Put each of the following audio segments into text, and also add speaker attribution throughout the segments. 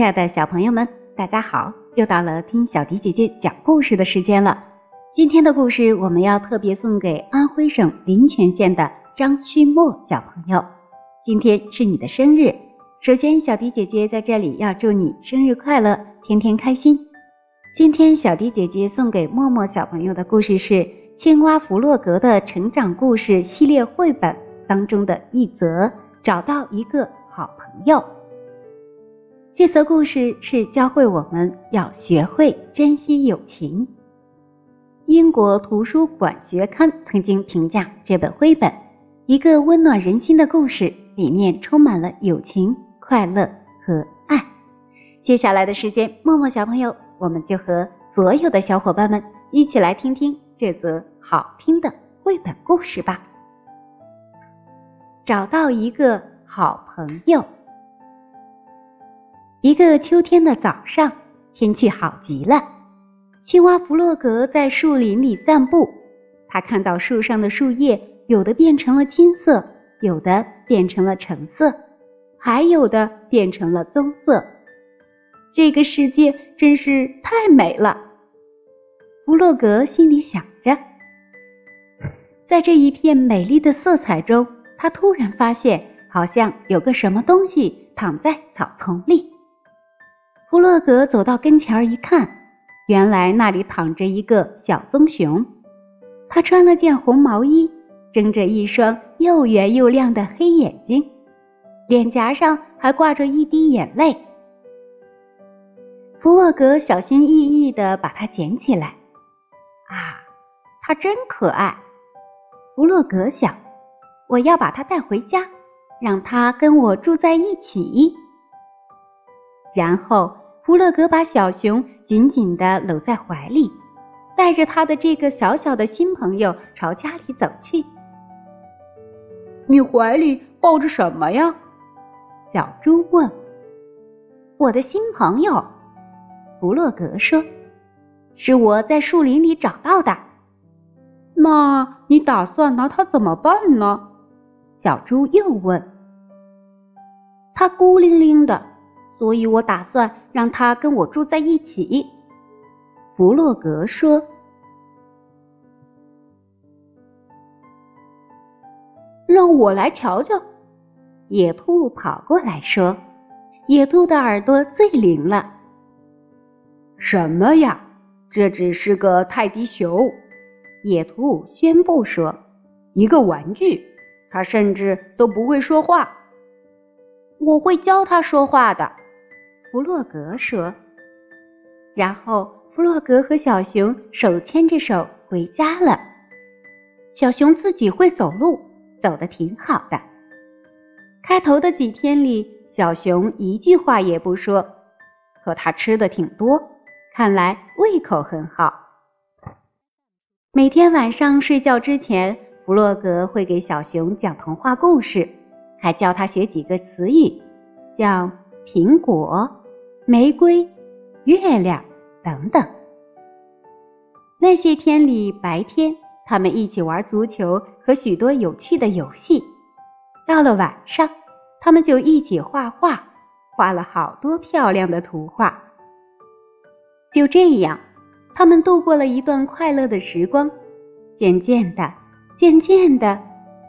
Speaker 1: 亲爱的小朋友们，大家好！又到了听小迪姐姐讲故事的时间了。今天的故事我们要特别送给安徽省临泉县的张旭墨小朋友。今天是你的生日，首先小迪姐姐在这里要祝你生日快乐，天天开心。今天小迪姐姐送给默默小朋友的故事是《青蛙弗洛格的成长故事》系列绘本当中的一则，找到一个好朋友。这则故事是教会我们要学会珍惜友情。英国图书馆学刊曾经评价这本绘本，一个温暖人心的故事，里面充满了友情、快乐和爱。接下来的时间，默默小朋友，我们就和所有的小伙伴们一起来听听这则好听的绘本故事吧。找到一个好朋友。一个秋天的早上，天气好极了。青蛙弗洛格在树林里散步，他看到树上的树叶有的变成了金色，有的变成了橙色，还有的变成了棕色。这个世界真是太美了，弗洛格心里想着。在这一片美丽的色彩中，他突然发现，好像有个什么东西躺在草丛里。弗洛格走到跟前儿一看，原来那里躺着一个小棕熊。他穿了件红毛衣，睁着一双又圆又亮的黑眼睛，脸颊上还挂着一滴眼泪。弗洛格小心翼翼地把它捡起来。啊，它真可爱！弗洛格想，我要把它带回家，让它跟我住在一起。然后。弗洛格把小熊紧紧地搂在怀里，带着他的这个小小的新朋友朝家里走去。
Speaker 2: 你怀里抱着什么呀？
Speaker 1: 小猪问。我的新朋友，弗洛格说，是我在树林里找到的。
Speaker 2: 那你打算拿它怎么办呢？
Speaker 1: 小猪又问。它孤零零的。所以我打算让他跟我住在一起。”弗洛格说。
Speaker 2: “让我来瞧瞧。”
Speaker 1: 野兔跑过来说。野兔的耳朵最灵了。
Speaker 2: “什么呀？这只是个泰迪熊。”
Speaker 1: 野兔宣布说，“
Speaker 2: 一个玩具，它甚至都不会说话。
Speaker 1: 我会教它说话的。”弗洛格说，然后弗洛格和小熊手牵着手回家了。小熊自己会走路，走得挺好的。开头的几天里，小熊一句话也不说，可他吃的挺多，看来胃口很好。每天晚上睡觉之前，弗洛格会给小熊讲童话故事，还教他学几个词语，像苹果。玫瑰、月亮等等。那些天里，白天他们一起玩足球和许多有趣的游戏。到了晚上，他们就一起画画，画了好多漂亮的图画。就这样，他们度过了一段快乐的时光。渐渐的，渐渐的，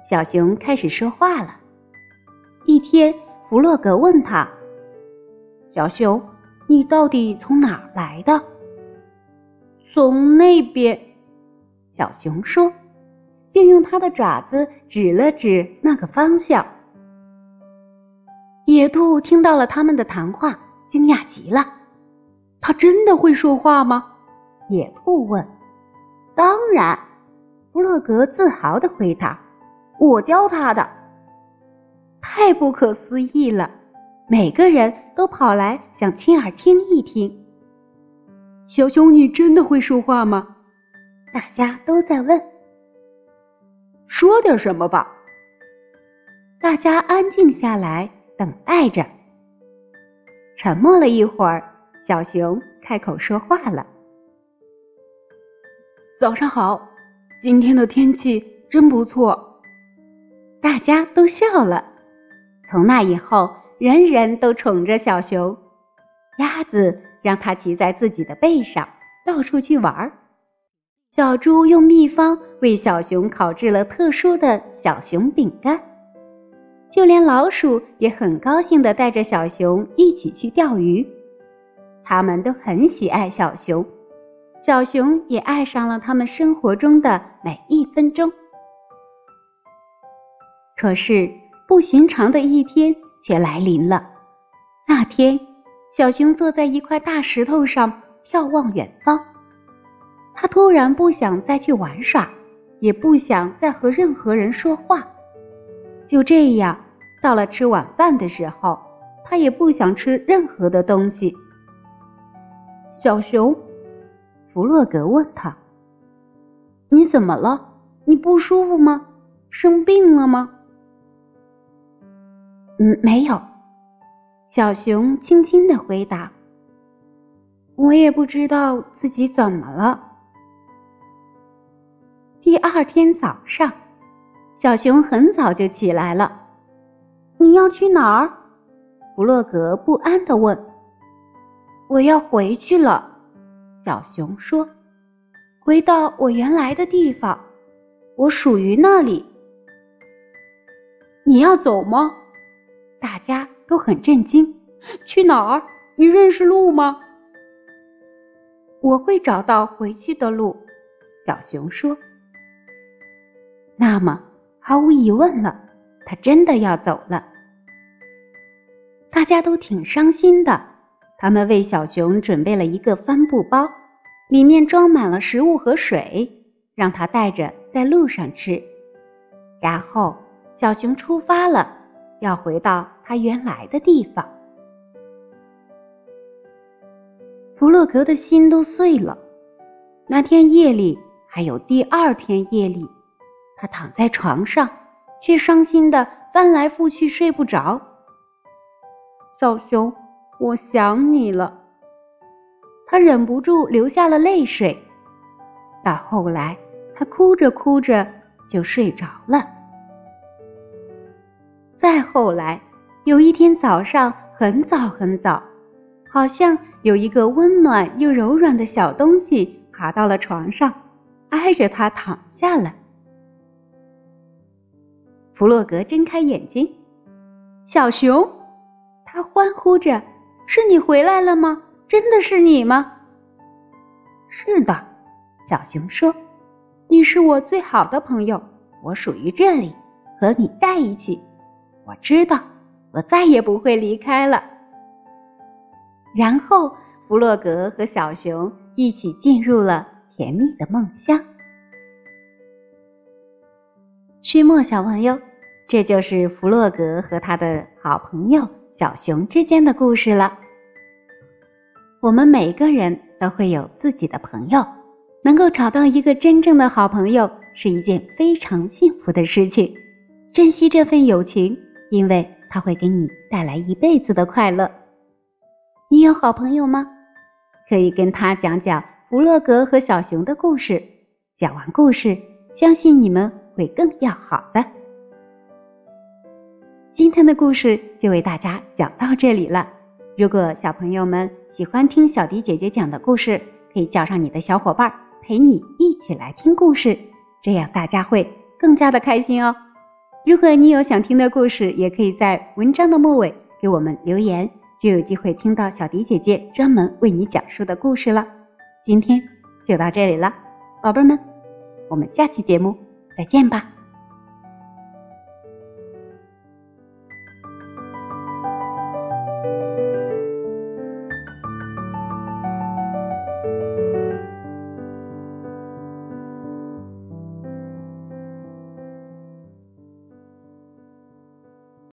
Speaker 1: 小熊开始说话了。一天，弗洛格问他。小熊，你到底从哪儿来的？
Speaker 2: 从那边。
Speaker 1: 小熊说，并用它的爪子指了指那个方向。野兔听到了他们的谈话，惊讶极了。
Speaker 2: 他真的会说话吗？
Speaker 1: 野兔问。当然，弗洛格自豪的回答：“我教他的。”太不可思议了。每个人都跑来想亲耳听一听。
Speaker 2: 小熊，你真的会说话吗？
Speaker 1: 大家都在问。
Speaker 2: 说点什么吧。
Speaker 1: 大家安静下来，等待着。沉默了一会儿，小熊开口说话了：“
Speaker 2: 早上好，今天的天气真不错。”
Speaker 1: 大家都笑了。从那以后。人人都宠着小熊，鸭子让它骑在自己的背上，到处去玩儿。小猪用秘方为小熊烤制了特殊的小熊饼干，就连老鼠也很高兴地带着小熊一起去钓鱼。他们都很喜爱小熊，小熊也爱上了他们生活中的每一分钟。可是不寻常的一天却来临了。那天，小熊坐在一块大石头上眺望远方。他突然不想再去玩耍，也不想再和任何人说话。就这样，到了吃晚饭的时候，他也不想吃任何的东西。小熊，弗洛格问他：“你怎么了？你不舒服吗？生病了吗？”“嗯，没有。”小熊轻轻的回答。“我也不知道自己怎么了。”第二天早上，小熊很早就起来了。你要去哪儿？弗洛格不安的问。我要回去了，小熊说。回到我原来的地方，我属于那里。你要走吗？大家都很震惊。去哪儿？你认识路吗？我会找到回去的路，小熊说。那么，毫无疑问了，他真的要走了。大家都挺伤心的。他们为小熊准备了一个帆布包，里面装满了食物和水，让他带着在路上吃。然后，小熊出发了，要回到他原来的地方。弗洛格的心都碎了。那天夜里，还有第二天夜里。他躺在床上，却伤心的翻来覆去睡不着。小熊，我想你了。他忍不住流下了泪水。到后来，他哭着哭着就睡着了。再后来，有一天早上很早很早，好像有一个温暖又柔软的小东西爬到了床上，挨着他躺下了。弗洛格睁开眼睛，小熊，他欢呼着：“是你回来了吗？真的是你吗？”“是的。”小熊说，“你是我最好的朋友，我属于这里，和你在一起。我知道，我再也不会离开了。”然后，弗洛格和小熊一起进入了甜蜜的梦乡。续末小朋友。这就是弗洛格和他的好朋友小熊之间的故事了。我们每个人都会有自己的朋友，能够找到一个真正的好朋友是一件非常幸福的事情。珍惜这份友情，因为它会给你带来一辈子的快乐。你有好朋友吗？可以跟他讲讲弗洛格和小熊的故事。讲完故事，相信你们会更要好的。今天的故事就为大家讲到这里了。如果小朋友们喜欢听小迪姐姐讲的故事，可以叫上你的小伙伴陪你一起来听故事，这样大家会更加的开心哦。如果你有想听的故事，也可以在文章的末尾给我们留言，就有机会听到小迪姐姐专门为你讲述的故事了。今天就到这里了，宝贝们，我们下期节目再见吧。